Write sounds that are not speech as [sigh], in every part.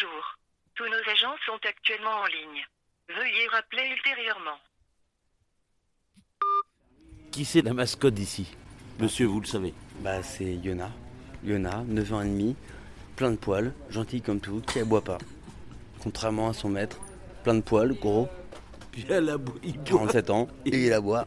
Bonjour. Tous nos agents sont actuellement en ligne. Veuillez rappeler ultérieurement. Qui c'est la mascotte d'ici? Monsieur, vous le savez. Bah c'est Yona. Yona, 9 ans et demi, plein de poils, gentil comme tout, qui aboie pas. Contrairement à son maître, plein de poils, gros, Puis elle a beau- il boit. 47 ans, et il aboie.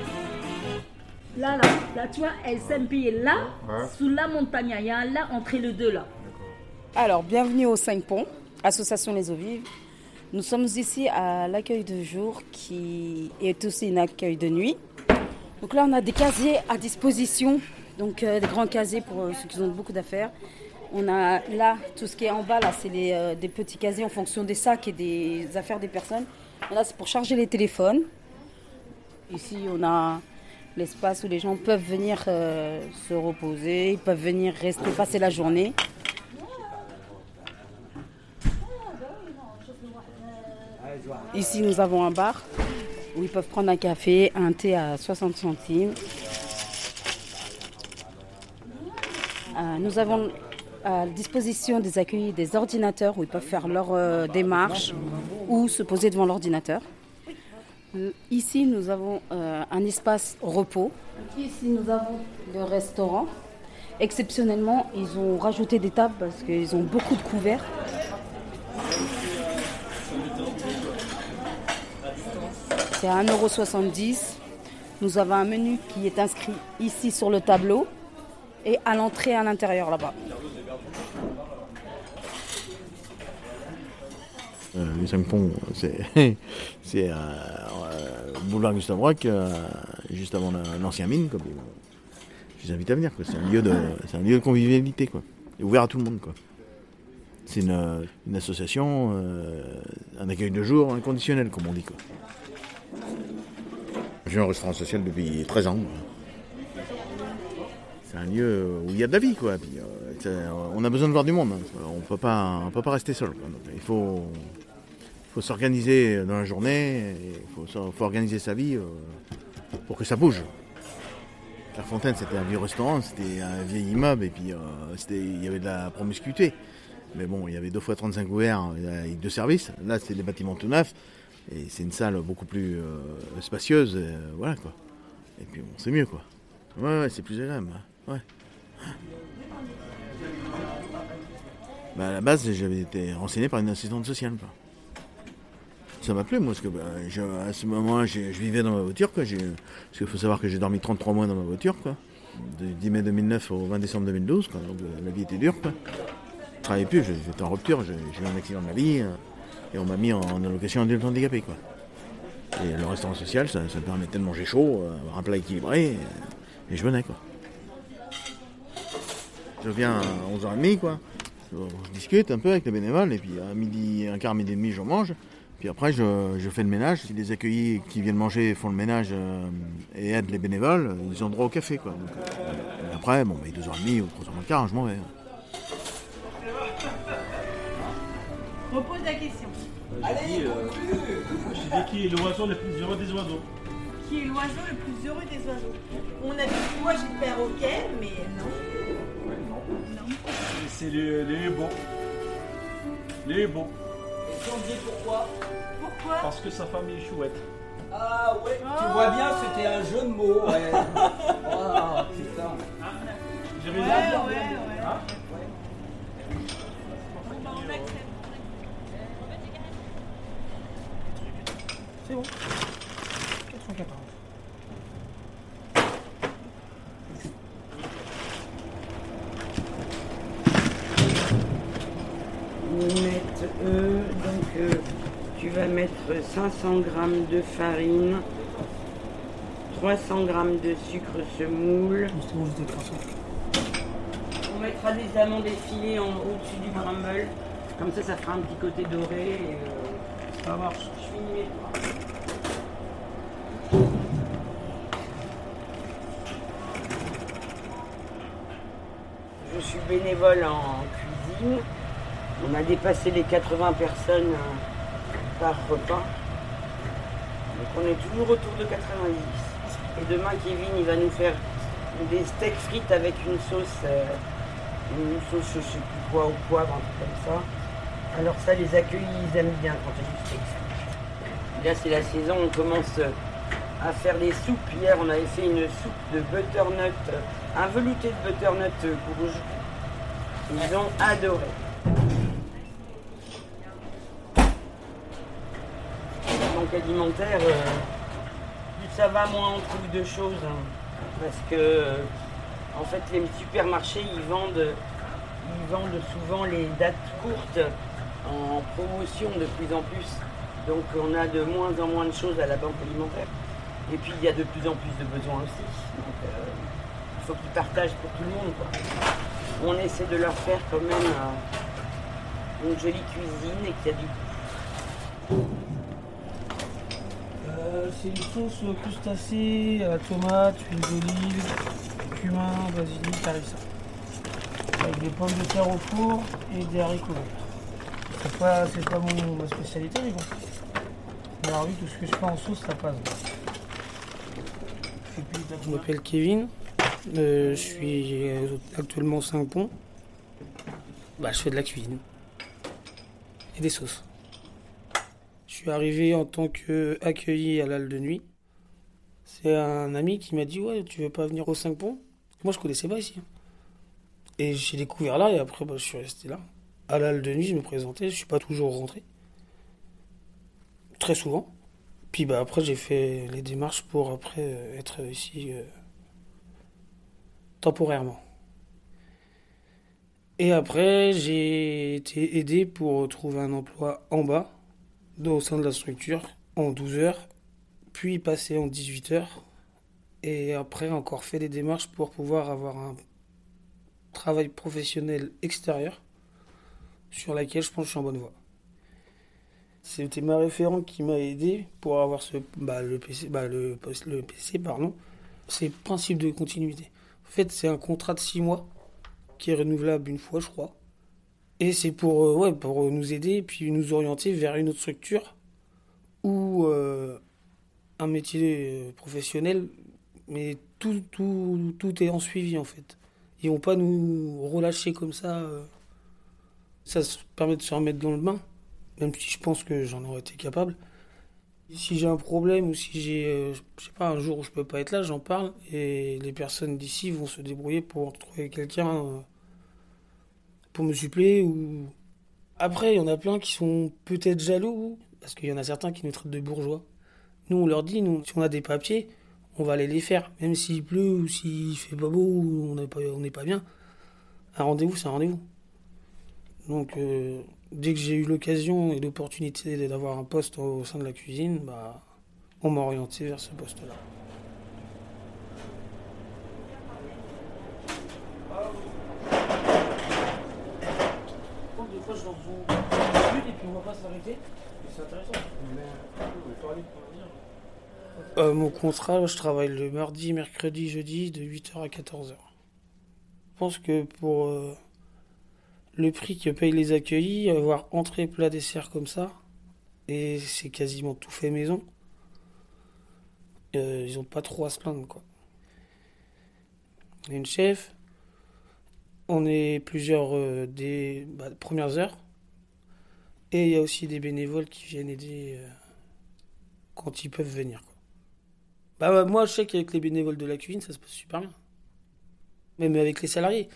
Là, là, là, tu vois, elle s'empire là, sous la montagne. Il y a un là entre les deux, là. Alors, bienvenue au 5 Ponts, Association Les Eaux Vives. Nous sommes ici à l'accueil de jour qui est aussi un accueil de nuit. Donc là, on a des casiers à disposition, donc euh, des grands casiers pour euh, ceux qui ont beaucoup d'affaires. On a là, tout ce qui est en bas, là, c'est euh, des petits casiers en fonction des sacs et des affaires des personnes. Là, c'est pour charger les téléphones. Ici, on a l'espace où les gens peuvent venir euh, se reposer, ils peuvent venir rester, passer la journée. Ici, nous avons un bar où ils peuvent prendre un café, un thé à 60 centimes. Euh, nous avons à disposition des accueillis des ordinateurs où ils peuvent faire leur euh, démarche ou se poser devant l'ordinateur. Euh, Ici, nous avons euh, un espace repos. Ici, nous avons le restaurant. Exceptionnellement, ils ont rajouté des tables parce qu'ils ont beaucoup de couverts. C'est à 1,70€. Nous avons un menu qui est inscrit ici sur le tableau et à l'entrée à l'intérieur là-bas. Euh, les cinq ponts, [laughs] c'est euh, euh, boulevard Gustave Roch, juste avant la- l'ancien mine. Je les invite à venir. C'est un lieu de, un lieu de convivialité, quoi. Ouvert à tout le monde. C'est une, une association, un accueil de jour inconditionnel, comme on dit, quoi. J'ai un restaurant social depuis 13 ans. C'est un lieu où il y a de la vie, quoi. Euh, on a besoin de voir du monde. hein. Pas, on peut pas rester seul. il faut, faut s'organiser dans la journée. Il faut, organiser sa vie euh, pour que ça bouge. Clairefontaine, c'était un vieux restaurant, c'était un vieil immeuble et puis euh, il y avait de la promiscuité. Mais bon, il y avait deux fois 35 ouverts avec deux services. Là, c'est des bâtiments tout neufs et c'est une salle beaucoup plus euh, spacieuse. euh, voilà quoi. Et puis bon, c'est mieux quoi. Ouais, ouais, c'est plus agréable. Ouais. Bah, à la base, j'avais été renseigné par une assistante sociale. Quoi. Ça m'a plu, moi, parce que bah, à ce moment-là, je vivais dans ma voiture. Quoi. Parce qu'il faut savoir que j'ai dormi 33 mois dans ma voiture. Quoi. Du 10 mai 2009 au 20 décembre 2012. Quoi. Donc euh, la vie était dure. Quoi. Je travaillais plus, j'étais en rupture, j'ai eu un accident de la vie. euh, et on m'a mis en, allocation adulte handicapé. Quoi. Et le restaurant social, ça, ça permettait de manger chaud, euh, avoir un plat équilibré. Et, et je venais. quoi. Je viens à 11h30, quoi. Je, je discute un peu avec les bénévoles, et puis à midi, un quart, midi et demi, je mange. Puis après, je, je fais le ménage. Si les accueillis qui viennent manger font le ménage euh, et aident les bénévoles, ils ont droit au café, quoi. Donc, euh, et après, bon, bah, 2h30 ou 3h moins quart, je m'en vais. Repose la question. J'ai dit qui est l'oiseau le plus heureux des oiseaux Qui est l'oiseau le plus heureux des oiseaux? On a dit moi j'ai le perroquet, mais non. Et C'est le, les hiboux. Les hiboux. Pourquoi? Parce que sa famille est chouette. Ah ouais, tu vois bien, c'était un jeu de mots, ouais. 500 g de farine, 300 g de sucre semoule, mettra des amandes effilées en, au-dessus du crumble. Comme ça, ça fera un petit côté doré. Et, euh, Ça marche. je finis mes. Je suis bénévole en cuisine. On a dépassé les 80 personnes euh, par repas. Donc on est toujours autour de 90. Et demain, Kevin, il va nous faire des steaks frites avec une sauce, euh, une sauce, je sais plus quoi, au poivre, un truc comme ça. Alors ça, les accueillis, ils aiment bien quand il y a du steak frit. Là, c'est la saison, on commence à faire des soupes. Hier, on avait fait une soupe de butternut, euh, un velouté de butternut euh, rouge. Ils ont adoré. Alimentaire, euh, plus ça va, moins on trouve de choses. hein. parce que, euh, en fait, les supermarchés, ils vendent, ils vendent souvent les dates courtes en promotion de plus en plus. Donc, on a de moins en moins de choses à la banque alimentaire. Et puis, il y a de plus en plus de besoins aussi. Donc, euh, il faut qu'ils partagent pour tout le monde. On essaie de leur faire quand même euh, une jolie cuisine et qu'il y a du. Euh, c'est une sauce crustacée à la tomate, huile d'olive, cumin, basilic, harissa. Avec des pommes de terre au four et des haricots. C'est pas, c'est pas mon, ma spécialité, mais bon. Alors oui, tout ce que je fais en sauce, ça passe. Et puis, Je m'appelle Kevin, euh, je suis euh, actuellement Saint-Pont. Bah, je fais de la cuisine et des sauces. Suis arrivé en tant qu'accueilli à l'Halle de nuit. C'est un ami qui m'a dit Ouais, tu veux pas venir au Saint-Pont Moi, je connaissais pas ici. Et j'ai découvert là et après, bah, je suis resté là. À l'Halle de nuit, je me présentais, je suis pas toujours rentré. Très souvent. Puis bah, après, j'ai fait les démarches pour après euh, être ici euh, temporairement. Et après, j'ai été aidé pour trouver un emploi en bas, au sein de la structure, en 12 heures, puis passé en 18 heures, et après encore fait des démarches pour pouvoir avoir un travail professionnel extérieur, sur laquelle je pense que je suis en bonne voie. C'était ma référente qui m'a aidé pour avoir ce, bah, le PC, bah, le, le PC, pardon. C'est principe de continuité. En fait, c'est un contrat de 6 mois qui est renouvelable une fois, je crois. Et c'est pour, euh, ouais, pour nous aider puis nous orienter vers une autre structure ou euh, un métier euh, professionnel. Mais tout, tout, tout est en suivi en fait. Ils vont pas nous relâcher comme ça. euh. Ça se permet de se remettre dans le bain, même si je pense que j'en aurais été capable. Si j'ai un problème ou si j'ai, euh, je sais pas, un jour où je peux pas être là, j'en parle et les personnes d'ici vont se débrouiller pour trouver quelqu'un euh, pour me suppléer ou. Après, il y en a plein qui sont peut-être jaloux parce qu'il y en a certains qui nous traitent de bourgeois. Nous, on leur dit, nous, si on a des papiers, on va aller les faire, même s'il pleut ou s'il fait pas beau ou on n'est pas, bien. Un rendez-vous, c'est un rendez-vous. Donc, euh, dès que j'ai eu l'occasion et l'opportunité d'avoir un poste au sein de la cuisine, bah, on m'a orienté vers ce poste-là. C'est intéressant. Euh, mon contrat, je travaille le mardi, mercredi, jeudi de 8h à 14h. Je pense que pour euh, le prix que payent les accueillis, avoir entrée, plat, dessert comme ça, et c'est quasiment tout fait maison, euh, ils ont pas trop à se plaindre quoi. Une chef, on est plusieurs euh, des bah, premières heures, et il y a aussi des bénévoles qui viennent aider euh, quand ils peuvent venir. Bah, bah, moi je sais qu'avec les bénévoles de la cuisine ça se passe super bien. Même avec les salariés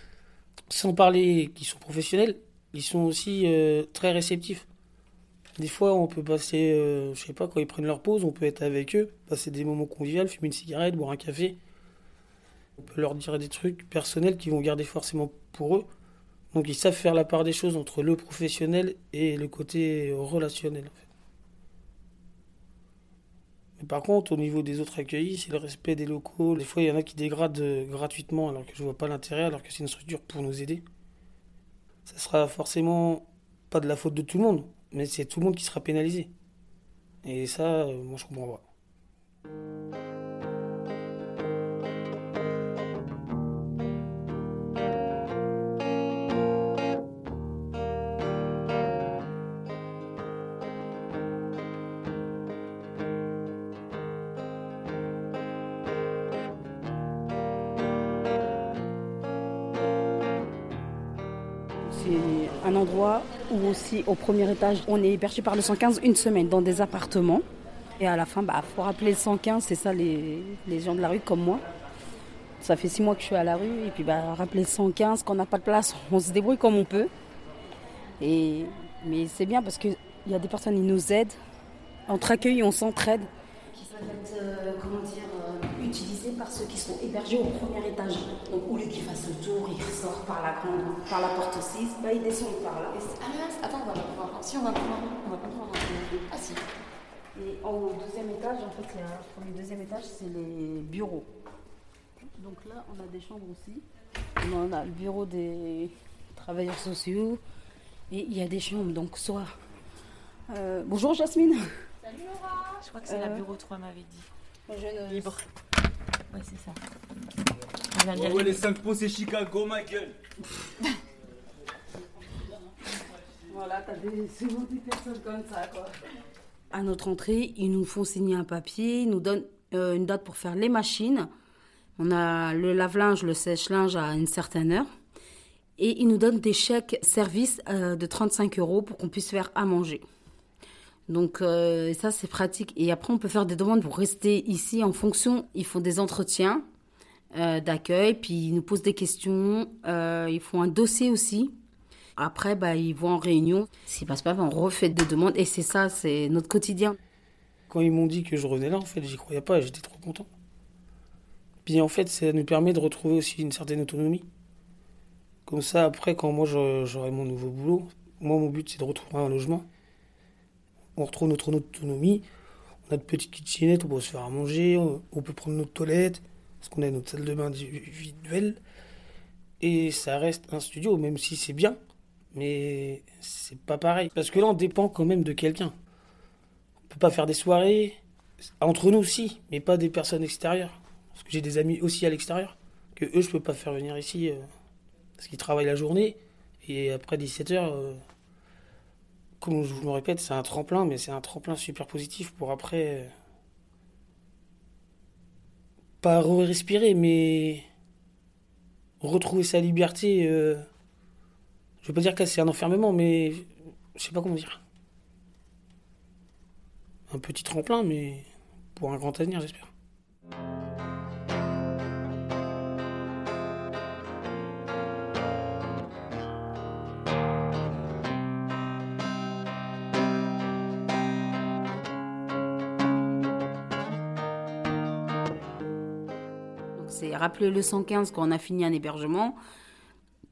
sans parler qu'ils sont professionnels, ils sont aussi euh, très réceptifs. Des fois, on peut passer, je sais pas, quand ils prennent leur pause, on peut être avec eux, passer des moments conviviaux, fumer une cigarette, boire un café. On peut leur dire des trucs personnels qu'ils vont garder forcément pour eux. Donc, ils savent faire la part des choses entre le professionnel et le côté relationnel. Fait. Par contre, au niveau des autres accueillis, c'est le respect des locaux. Des fois, il y en a qui dégradent euh, gratuitement alors que je vois pas l'intérêt, alors que c'est une structure pour nous aider. Ça sera forcément pas de la faute de tout le monde, mais c'est tout le monde qui sera pénalisé. Et ça, euh, moi, je comprends pas. Aussi au premier étage, on est hébergé par le 115 une semaine dans des appartements. Et à la fin, bah, faut rappeler le 115, c'est ça les, les gens de la rue comme moi. Ça fait six mois que je suis à la rue et puis bah, rappeler le 115, quand on n'a pas de place, [laughs] on se débrouille comme on peut. Et, mais c'est bien parce qu'il y a des personnes qui nous aident. Entre accueil, on s'entraide. Qui euh, comment dire, par ceux qui sont hébergés au premier étage. Donc au lieu qu'ils fassent le tour, ils ressortent par la grande, par la porte 6, bah, ils descendent par là. Ah mince, attends, on va pas pouvoir. Si on va pouvoir, on va pas pouvoir. Ah si. Et au deuxième étage, en fait, il y a, pour le deuxième étage, c'est les bureaux. Donc là, on a des chambres aussi. On a le bureau des travailleurs sociaux. Et il y a des chambres, donc soit. Euh, bonjour Jasmine. Salut Laura Je crois que c'est la Euh, bureau 3 m'avait dit. je ne- Libre. Ouais, c'est ça. Ouais, ouais, les 5 pots, c'est Chicago, ma gueule. [laughs] Voilà, t'as des, souvent des personnes comme ça, quoi. À notre entrée, ils nous font signer un papier, ils nous donnent euh, une date pour faire les machines. On a le lave-linge, le sèche-linge à une certaine heure. Et ils nous donnent des chèques services euh, de 35 euros pour qu'on puisse faire à manger. Donc euh, ça, c'est pratique. Et après, on peut faire des demandes pour rester ici en fonction. Ils font des entretiens euh, d'accueil, puis ils nous posent des questions. Euh, ils font un dossier aussi. Après, bah, ils vont en réunion. S'il passe pas, bah, on refait des demandes. Et c'est ça, c'est notre quotidien. Quand ils m'ont dit que je revenais là, en fait, j'y croyais pas, j'étais trop content. Puis en fait, ça nous permet de retrouver aussi une certaine autonomie. Comme ça, après, quand moi j'aurai mon nouveau boulot, moi mon but c'est de retrouver un logement. On retrouve notre autonomie, on a de petites kitchenettes, on peut se faire à manger, on peut prendre notre toilette, parce qu'on a notre salle de bain individuelle. Et ça reste un studio, même si c'est bien, mais c'est pas pareil. Parce que là, on dépend quand même de quelqu'un. On peut pas faire des soirées entre nous aussi, mais pas des personnes extérieures. Parce que j'ai des amis aussi à l'extérieur que eux je peux pas faire venir ici euh, parce qu'ils travaillent la journée et après 17 heures, euh, je vous le répète, c'est un tremplin, mais c'est un tremplin super positif pour après euh, pas respirer, mais retrouver sa liberté. euh, je veux pas dire que c'est un enfermement, mais je sais pas comment dire. Un petit tremplin, mais pour un grand avenir, j'espère. Rappeler le 115 quand on a fini un hébergement.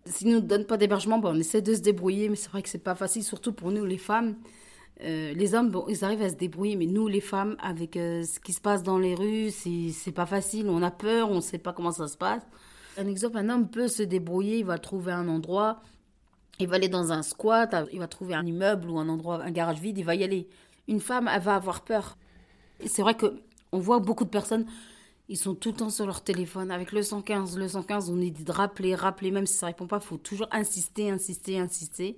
S'ils ne nous donnent pas d'hébergement, bon, on essaie de se débrouiller, mais c'est vrai que c'est pas facile, surtout pour nous les femmes. Euh, les hommes, bon, ils arrivent à se débrouiller, mais nous les femmes, avec euh, ce qui se passe dans les rues, c'est pas facile. On a peur, on sait pas comment ça se passe. Un exemple, un homme peut se débrouiller, il va trouver un endroit, il va aller dans un squat, il va trouver un immeuble ou un endroit, un garage vide, il va y aller. Une femme, elle va avoir peur. C'est vrai que on voit beaucoup de personnes, ils sont tout le temps sur leur téléphone avec le 115. Le 115, on est dit de rappeler, rappeler, même si ça répond pas, il faut toujours insister, insister, insister,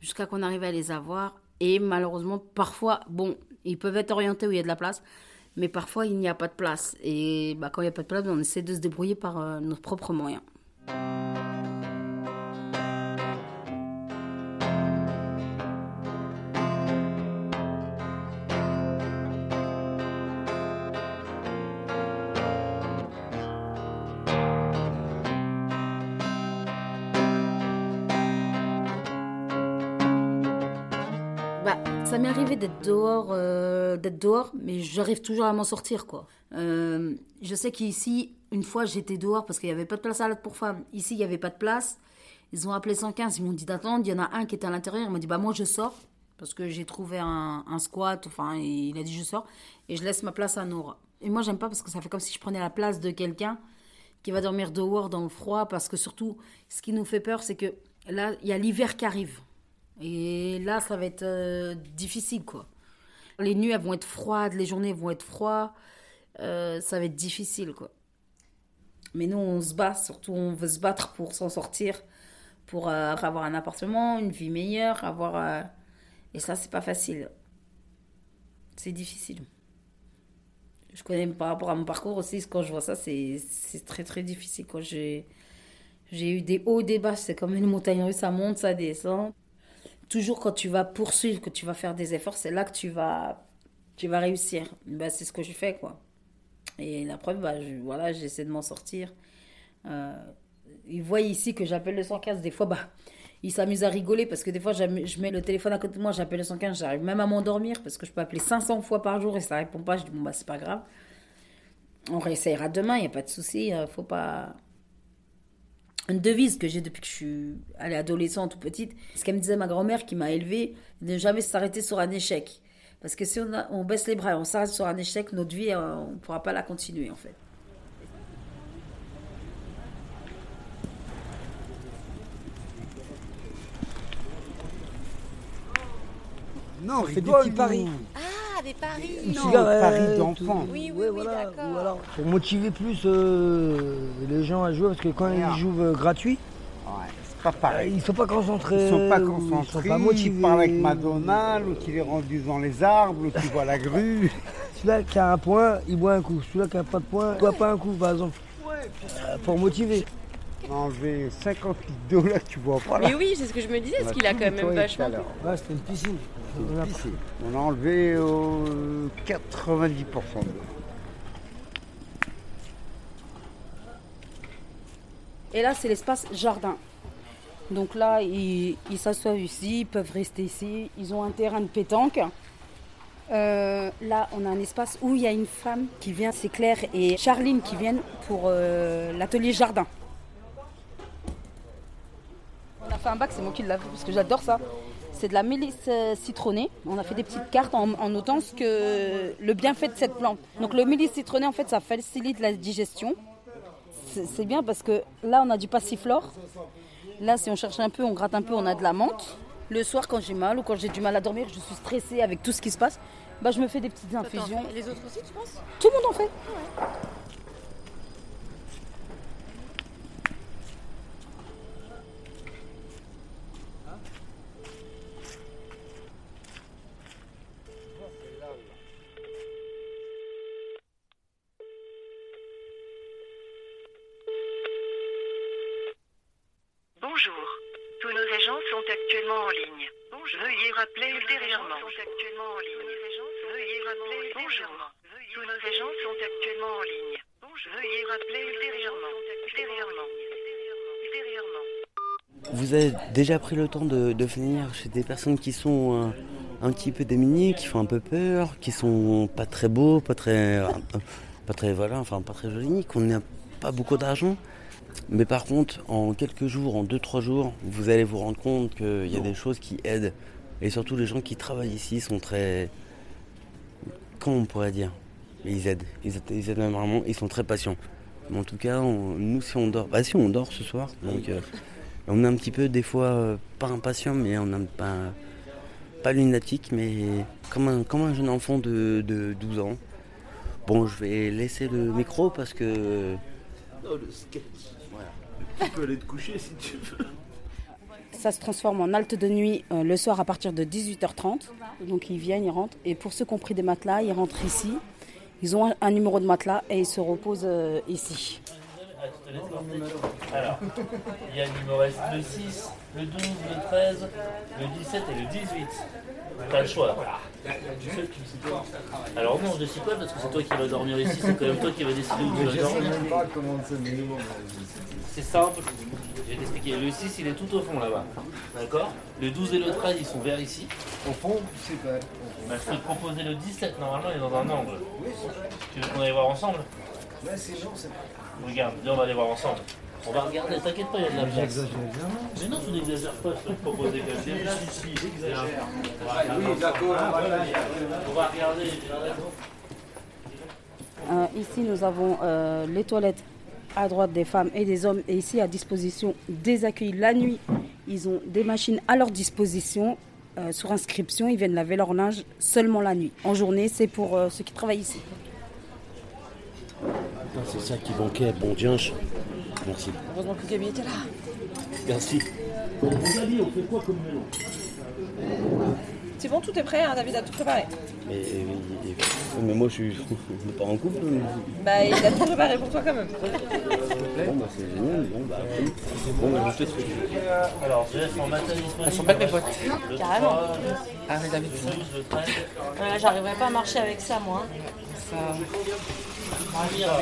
jusqu'à qu'on arrive à les avoir. Et malheureusement, parfois, bon, ils peuvent être orientés où il y a de la place, mais parfois il n'y a pas de place. Et bah, quand il n'y a pas de place, on essaie de se débrouiller par euh, nos propres moyens. M'est arrivé d'être dehors, euh, d'être dehors, mais j'arrive toujours à m'en sortir, quoi. Euh, je sais qu'ici, une fois, j'étais dehors parce qu'il n'y avait pas de place à l'autre pour femmes. Ici, il n'y avait pas de place. Ils ont appelé 115, ils m'ont dit d'attendre. Il y en a un qui était à l'intérieur, il m'a dit, bah moi, je sors. Parce que j'ai trouvé un, un squat, enfin, il a dit je sors, et je laisse ma place à Nora. Et moi, j'aime pas parce que ça fait comme si je prenais la place de quelqu'un qui va dormir dehors dans le froid, parce que surtout, ce qui nous fait peur, c'est que là, il y a l'hiver qui arrive. Et là, ça va être euh, difficile, quoi. Les nuits, elles vont être froides, les journées vont être froides. Euh, ça va être difficile, quoi. Mais nous, on se bat, surtout, on veut se battre pour s'en sortir, pour euh, avoir un appartement, une vie meilleure, avoir. Et ça, c'est pas facile. C'est difficile. Je connais par rapport à mon parcours aussi, quand je vois ça, c'est très très difficile. Quand j'ai eu des hauts, des bas, c'est comme une montagne russe, ça monte, ça descend. Toujours quand tu vas poursuivre, que tu vas faire des efforts, c'est là que tu vas, tu vas réussir. Bah, c'est ce que je fais, quoi. Et la preuve, bah, voilà, j'essaie de m'en sortir. Euh, ils voient ici que j'appelle le 115. Des fois, bah, ils s'amusent à rigoler parce que des fois, je mets le téléphone à côté de moi, j'appelle le 115, j'arrive même à m'endormir parce que je peux appeler 500 fois par jour et ça répond pas. Je dis, bon, bah, c'est pas grave. On réessayera demain, il n'y a pas de souci. euh, faut pas. Une devise que j'ai depuis que je suis allée adolescente ou petite, ce qu'elle me disait ma grand-mère qui m'a élevée, ne jamais s'arrêter sur un échec. Parce que si on, on baisse les bras et on s'arrête sur un échec, notre vie, euh, on ne pourra pas la continuer en fait. Non, On fait des petits paris. Ah, des paris Une Non, paris d'enfant. Oui, oui, ouais, oui, voilà, d'accord. voilà. Pour motiver plus euh, les gens à jouer, parce que quand ils jouent euh, gratuit, C'est pas pareil. ils sont pas concentrés. Ils sont pas ou concentrés, Ils sont pas ils motivés. parlent avec Madonna, l'autre il est rendu dans les arbres, l'autre il voit la grue. [laughs] Celui-là qui a un point, il boit un coup. Celui-là qui a pas de point, il boit pas un coup, par exemple. Euh, pour motiver. On a enlevé 50 litres d'eau là, tu vois pas là. Mais oui, c'est ce que je me disais, parce qu'il a quand même vachement. Ouais, c'était une piscine. On a enlevé euh, 90% d'eau. Et là, c'est l'espace jardin. Donc là, ils ils s'assoient ici, ils peuvent rester ici. Ils ont un terrain de pétanque. Euh, là, on a un espace où il y a une femme qui vient, c'est Claire et Charline qui viennent pour euh, l'atelier jardin. On a fait un bac, c'est moi qui l'ai fait parce que j'adore ça. C'est de la mélisse euh, citronnée. On a fait des petites cartes en, en notant ce que, le bienfait de cette plante. Donc le mélisse citronné, en fait, ça facilite la digestion. C'est bien parce que là, on a du passiflore. Là, si on cherche un peu, on gratte un peu, on a de la menthe. Le soir, quand j'ai mal ou quand j'ai du mal à dormir, je suis stressée avec tout ce qui se passe, bah, je me fais des petites infusions. Et les autres aussi, tu penses? Tout le monde en fait. Bonjour. Tous nos agents sont actuellement en ligne. Veuillez rappeler ultérieurement. Veuillez rappeler ultérieurement. Tous nos agents sont actuellement en ligne. Veuillez rappeler ultérieurement. Ultérieurement. Ultérieurement. Vous déjà pris le temps de, de venir chez des personnes qui sont euh, un petit peu démunies, qui font un peu peur, qui sont pas très beaux, pas très, euh, pas très, voilà, enfin pas très jolis, qu'on n'a pas beaucoup d'argent. Mais par contre, en quelques jours, en deux trois jours, vous allez vous rendre compte qu'il y a des choses qui aident. Et surtout, les gens qui travaillent ici sont très, comment on pourrait dire, ils aident, ils aident, ils aident vraiment, ils sont très patients. Mais en tout cas, nous, si on dort, bah si on dort ce soir, donc. euh, on est un petit peu des fois euh, pas impatient, mais on n'a pas, pas lunatique, mais comme un, comme un jeune enfant de, de 12 ans. Bon, je vais laisser le micro parce que. Oh, le sketch. Tu peux aller te coucher si tu veux. Ça se transforme en halte de nuit euh, le soir à partir de 18h30. Donc ils viennent, ils rentrent. Et pour ceux qui ont pris des matelas, ils rentrent ici. Ils ont un, un numéro de matelas et ils se reposent euh, ici. Alors, il, y a, il me reste le 6, le 12, le 13, le 17 et le 18. T'as le choix. Alors non, je décide pas parce que c'est toi qui vas dormir ici, c'est quand même toi qui vas décider où tu vas dormir. C'est simple, je vais t'expliquer. Le 6 il est tout au fond là-bas. D'accord? Le 12 et le 13 ils sont vers ici. Au fond, c'est pas. Bah, je peux te proposer le 17, normalement il est dans un angle. Tu veux qu'on aille voir ensemble? Ouais, c'est non, c'est Regarde, viens, on va aller voir ensemble. On va regarder, t'inquiète pas, il y a de la place. J'exagère bien. Mais non, tu n'exagères pas, je te propose des gars. Si, si, j'exagère. Oui, d'accord. On va regarder. Euh, ici, nous avons euh, les toilettes à droite des femmes et des hommes. Et ici, à disposition des accueils la nuit, ils ont des machines à leur disposition. euh, sur inscription, ils viennent laver leur linge seulement la nuit. En journée, c'est pour euh, ceux qui travaillent ici. C'est ça qui manquait, bon dianche. Merci. Heureusement que Gabi était là. Merci. Avis, on fait quoi comme mélange C'est bon, tout est prêt, hein, David a tout préparé. Mais, mais- mais moi, je suis [laughs] je suis pas en couple. mais- Bah, il a tout préparé pour toi quand même. Bon, bah, c'est génial. Bon, bah, bon, bah, je te souhaite. Alors. Elles sont belles mes boîtes. Le Carrément. 3, Ah, mais David, le 12, le 13. Ouais, J'arriverai pas à marcher avec ça, moi. ça. Amira.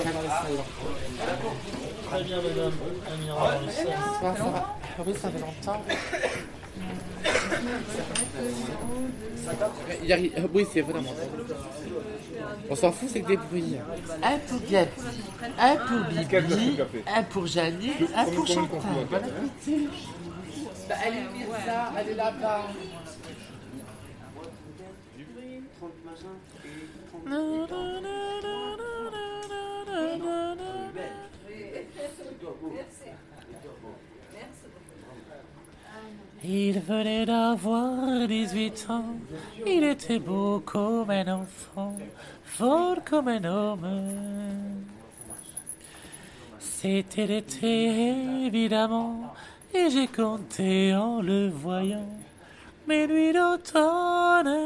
Très bien, madame. Amira, dans le sel. Ça va, ça va. Oui, ça fait longtemps. Il y a- Oui, c'est vraiment. On s'en fout, c'est que des bruits. Un pour un pour Bibi, un pour Janie, un pour Chantal. Bon appétit. Bah, Elle est Mirza, elle est là-bas. Il venait d'avoir 18 ans, il était beau comme un enfant, fort comme un homme. C'était l'été, évidemment, et j'ai compté en le voyant, mes nuits d'automne.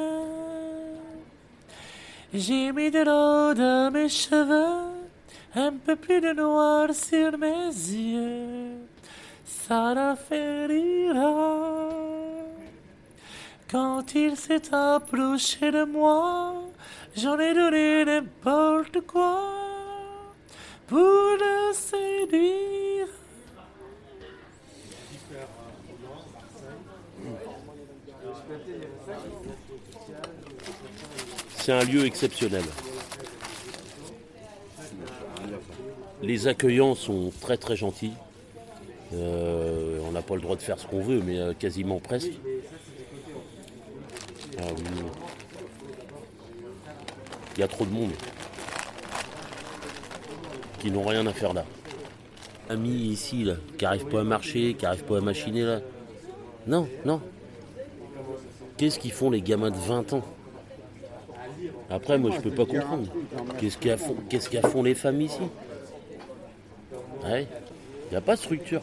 J'ai mis de l'eau dans mes cheveux, un peu plus de noir sur mes yeux ça rire. Quand il s'est approché de moi, j'en ai donné n'importe quoi pour le séduire. C'est un lieu exceptionnel. Les accueillants sont très très gentils. Euh, on n'a pas le droit de faire ce qu'on veut, mais euh, quasiment presque. Ah. Il y a trop de monde qui n'ont rien à faire là. Amis ici, là, qui n'arrivent pas à marcher, qui n'arrivent pas à machiner là. Non, non. Qu'est-ce qu'ils font les gamins de 20 ans? Après, moi, je peux pas comprendre. Qu'est-ce qu'à font, qu'est-ce qu'à font les femmes ici? Ouais. Il n'y a pas de structure.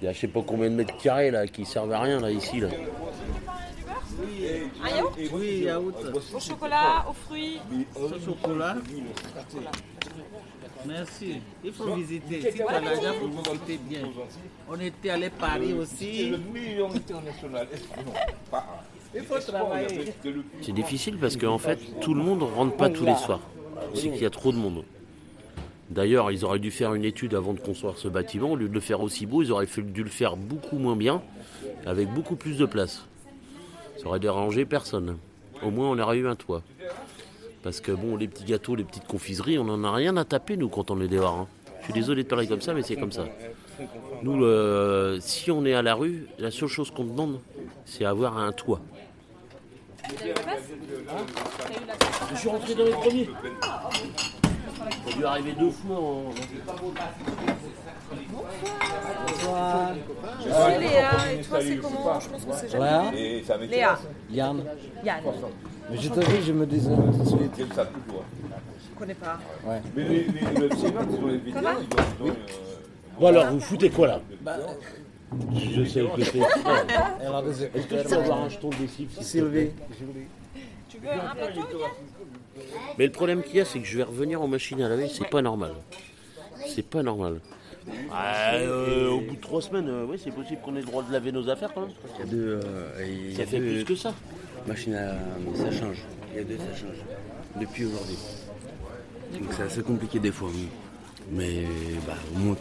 Il y a je sais pas combien de mètres carrés là qui servent à rien là ici là. Un yaourt Oui, yaourt. Au chocolat, aux fruits. Au chocolat. Merci. Il faut visiter. Si tu as l'argent, appétit. il faut visiter bien. On était allé Paris aussi. le million international. Il faut travailler. C'est difficile parce qu'en fait tout le monde rentre pas tous les soirs. C'est qu'il y a trop de monde. D'ailleurs, ils auraient dû faire une étude avant de construire ce bâtiment. Au lieu de le faire aussi beau, ils auraient dû le faire beaucoup moins bien, avec beaucoup plus de place. Ça aurait dérangé personne. Au moins, on aurait eu un toit. Parce que bon, les petits gâteaux, les petites confiseries, on n'en a rien à taper, nous, quand on est dehors. hein. Je suis désolé de parler comme ça, mais c'est comme ça. Nous, le- si on est à la rue, la seule chose qu'on demande, c'est avoir un toit. Je suis rentré dans les premiers. Ça a dû arriver deux fois en... Je suis Léa, et toi c'est comment? Je pense que c'est Léa jamais. Léa. Yann. Yann. Mais je t'avoue, je me désolde tout de suite. J'aime ça toujours. Je connais pas. Ouais. Mais les, les, ils ont les vétérans, ils ont. ils ont, euh, Bon alors, vous foutez quoi là? Bah, Je sais que c'est... Est-ce que je peux avoir un jeton de te Sylvie. plaît? Tu veux un plateau Yann? Mais le problème qu'il y a, c'est que je vais revenir aux machines à laver, c'est pas normal. C'est pas normal. Ah, euh, au bout de trois semaines, euh, oui, c'est possible qu'on ait le droit de laver nos affaires quand même. Il y a deux. euh, il y a Ça fait deux plus que ça. Machines à. Ça change. Il y a deux, ça change. Depuis aujourd'hui. Donc c'est assez compliqué des fois. Mais bah, au moins,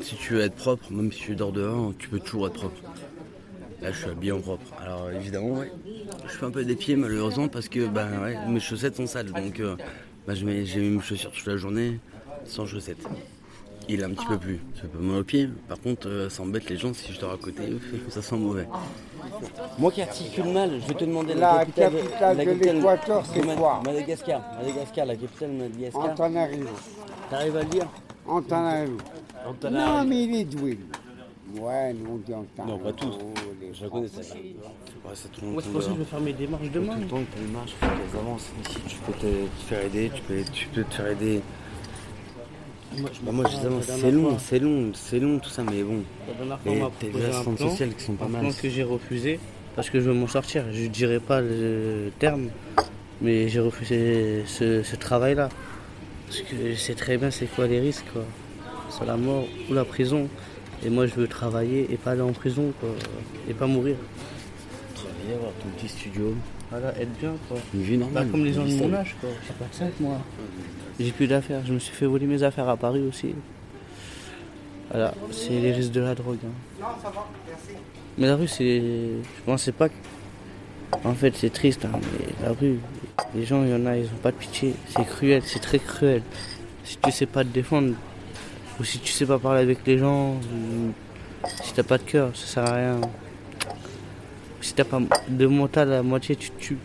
si tu veux être propre, même si tu dors dehors, tu peux toujours être propre. Là, je suis bien propre. Alors évidemment, ouais, je fais un peu des pieds malheureusement parce que bah, ouais, mes chaussettes sont sales. Donc euh, bah, je mets- j'ai mis mes chaussures toute la journée sans chaussettes. Il est un petit peu plus. Ça peut mal au pied. Par contre, euh, ça embête les gens si je dors à côté. [laughs] Ça sent mauvais. Moi qui articule mal, je vais te demander La capitale, capitale de l'Équateur, c'est Ma- quoi Madagascar. Madagascar, la capitale de Madagascar. Antananarivo. T'arrives à le dire Antananarivo. Antananarivo. Non, mais il est doué. Ouais, nous on dit Antananarivo. Non, pas tous. Je la connais celle-là. Ouais, c'est tout le c'est pour ça que je vais faire mes démarches demain. Tout le temps, tu démarches, il faut qu'elles avancent. Ici, tu peux te, te faire aider, tu peux, tu peux te faire aider. Moi, je Bah, moi, je c'est long, c'est long, c'est long tout ça, mais bon. La dernière fois, Et on m'a t'as proposé des un assistantes plan, sociales qui sont pas un mal. plan que j'ai refusé parce que je veux m'en sortir. Je dirais pas le terme, mais j'ai refusé ce, ce travail-là. Parce que je sais très bien c'est quoi les risques, quoi. C'est la mort ou la prison. Et moi, je veux travailler et pas aller en prison, quoi. Et pas mourir. Travailler, avoir ton petit studio. Voilà, être bien, quoi. Une vie normale. Bah, comme les gens de mon âge, quoi. J'ai pas que ça, moi. J'ai plus d'affaires. Je me suis fait voler mes affaires à Paris aussi. Voilà, c'est les risques de la drogue. hein. Non, ça va, merci. Mais la rue, c'est. Je pensais pas que. En fait, c'est triste, hein, mais la rue, les gens, il y en a, ils ont pas de pitié. C'est cruel, c'est très cruel. Si tu sais pas te défendre, ou si tu sais pas parler avec les gens, si t'as pas de cœur, ça sert à rien. Si t'as pas de mental à moitié, tu te tues.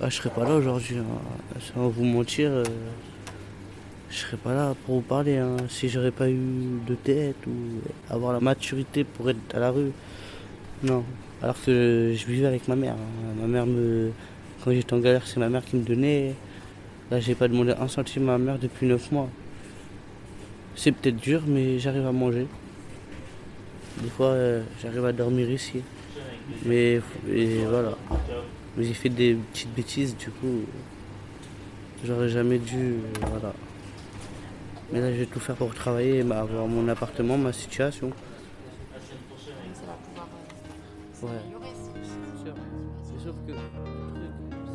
Ah, je serais pas là aujourd'hui. hein. Sans vous mentir, euh, je serais pas là pour vous parler. hein. Si j'aurais pas eu de tête ou avoir la maturité pour être à la rue. Non. Alors que je vivais avec ma mère. hein. Ma mère me. Quand j'étais en galère, c'est ma mère qui me donnait. Là, j'ai pas demandé un centime à ma mère depuis 9 mois. C'est peut-être dur, mais j'arrive à manger. Des fois, euh, j'arrive à dormir ici. Mais et voilà. Mais j'ai fait des petites bêtises, du coup. J'aurais jamais dû. euh, Voilà. Mais là, je vais tout faire pour travailler, bah, avoir mon appartement, ma situation. Ouais. Sauf que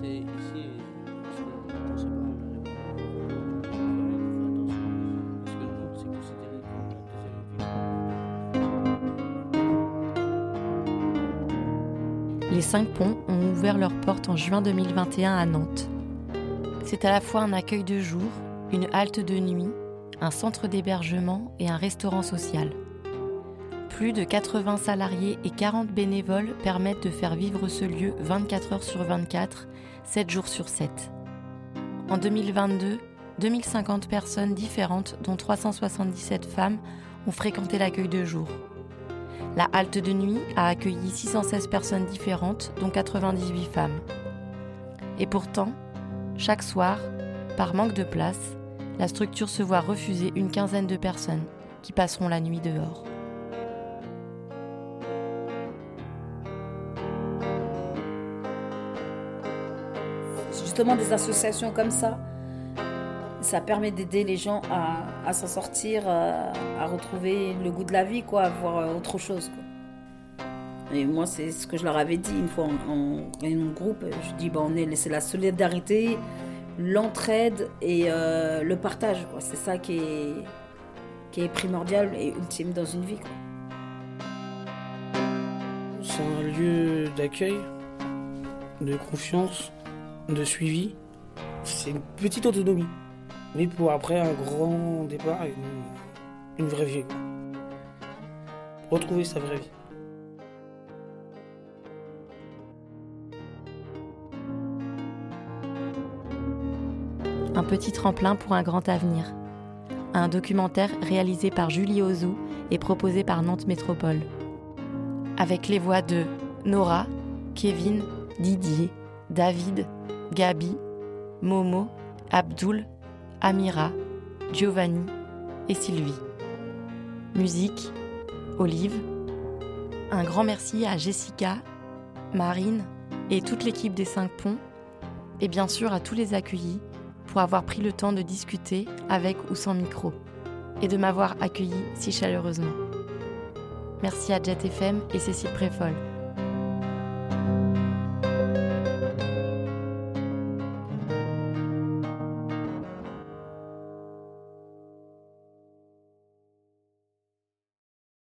c'est ici. Les cinq ponts ont ouvert leurs portes en juin 2021 à Nantes. C'est à la fois un accueil de jour, une halte de nuit, un centre d'hébergement et un restaurant social. Plus de 80 salariés et 40 bénévoles permettent de faire vivre ce lieu 24 heures sur 24, 7 jours sur 7. En 2022, 2050 personnes différentes, dont 377 femmes, ont fréquenté l'accueil de jour. La halte de nuit a accueilli 616 personnes différentes, dont 98 femmes. Et pourtant, chaque soir, par manque de place, la structure se voit refuser une quinzaine de personnes qui passeront la nuit dehors. justement des associations comme ça, ça permet d'aider les gens à, s'en sortir, à, à retrouver le goût de la vie, quoi, à voir euh, autre chose. Quoi. Et moi, c'est ce que je leur avais dit une fois en, groupe. Je dis, bah, on est, c'est la solidarité, l'entraide et euh, le partage. C'est ça qui est, primordial et ultime dans une vie. C'est un lieu d'accueil, de confiance, de suivi. C'est une petite autonomie. Mais pour après un grand départ, une, une vraie vie. Retrouver sa vraie vie. Un petit tremplin pour un grand avenir. Un documentaire réalisé par Julie Ozou et proposé par Nantes Métropole. Avec les voix de Nora, Kevin, Didier, David, Gabi, Momo, Abdul, Amira, Giovanni et Sylvie. Musique, Olive. Un grand merci à Jessica, Marine et toute l'équipe des 5 ponts et bien sûr à tous les accueillis pour avoir pris le temps de discuter avec ou sans micro et de m'avoir accueilli si chaleureusement. Merci à Jet FM et Cécile Préfol